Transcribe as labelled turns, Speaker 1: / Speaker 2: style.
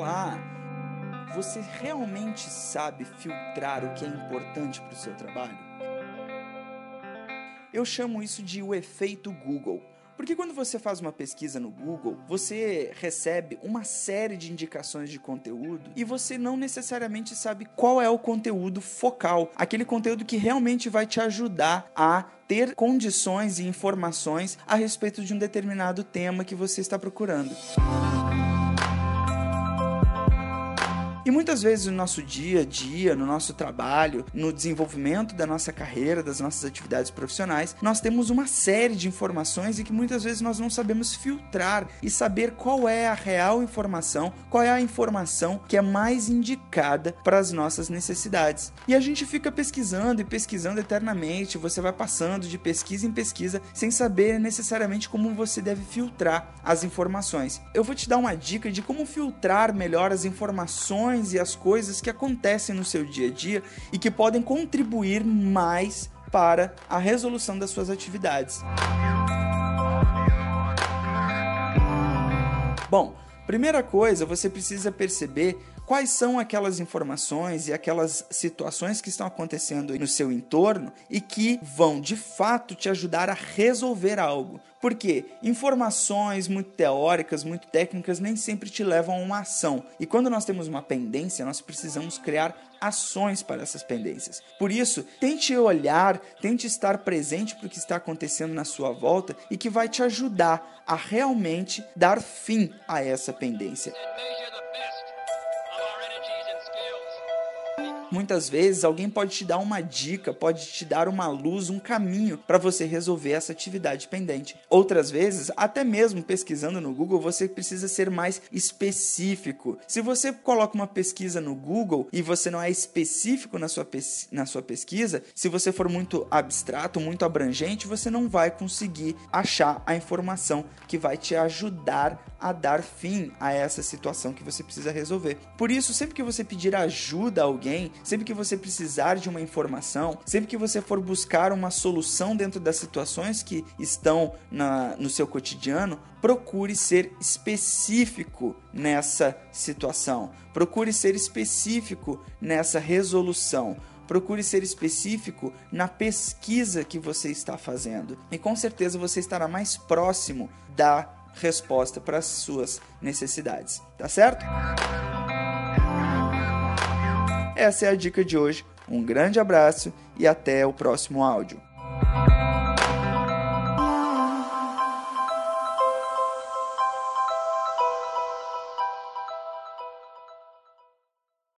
Speaker 1: falar: você realmente sabe filtrar o que é importante para o seu trabalho? Eu chamo isso de o efeito Google. Porque quando você faz uma pesquisa no Google, você recebe uma série de indicações de conteúdo e você não necessariamente sabe qual é o conteúdo focal, aquele conteúdo que realmente vai te ajudar a ter condições e informações a respeito de um determinado tema que você está procurando. E muitas vezes no nosso dia a dia, no nosso trabalho, no desenvolvimento da nossa carreira, das nossas atividades profissionais, nós temos uma série de informações e que muitas vezes nós não sabemos filtrar e saber qual é a real informação, qual é a informação que é mais indicada para as nossas necessidades. E a gente fica pesquisando e pesquisando eternamente, você vai passando de pesquisa em pesquisa sem saber necessariamente como você deve filtrar as informações. Eu vou te dar uma dica de como filtrar melhor as informações e as coisas que acontecem no seu dia a dia e que podem contribuir mais para a resolução das suas atividades. Bom, primeira coisa, você precisa perceber quais são aquelas informações e aquelas situações que estão acontecendo no seu entorno e que vão de fato te ajudar a resolver algo. Porque informações muito teóricas, muito técnicas, nem sempre te levam a uma ação. E quando nós temos uma pendência, nós precisamos criar ações para essas pendências. Por isso, tente olhar, tente estar presente para o que está acontecendo na sua volta e que vai te ajudar a realmente dar fim a essa pendência. Muitas vezes alguém pode te dar uma dica, pode te dar uma luz, um caminho para você resolver essa atividade pendente. Outras vezes, até mesmo pesquisando no Google, você precisa ser mais específico. Se você coloca uma pesquisa no Google e você não é específico na sua, na sua pesquisa, se você for muito abstrato, muito abrangente, você não vai conseguir achar a informação que vai te ajudar a dar fim a essa situação que você precisa resolver. Por isso, sempre que você pedir ajuda a alguém, sempre que você precisar de uma informação, sempre que você for buscar uma solução dentro das situações que estão na, no seu cotidiano, procure ser específico nessa situação. Procure ser específico nessa resolução procure ser específico na pesquisa que você está fazendo. E com certeza você estará mais próximo da resposta para as suas necessidades, tá certo? Essa é a dica de hoje. Um grande abraço e até o próximo áudio.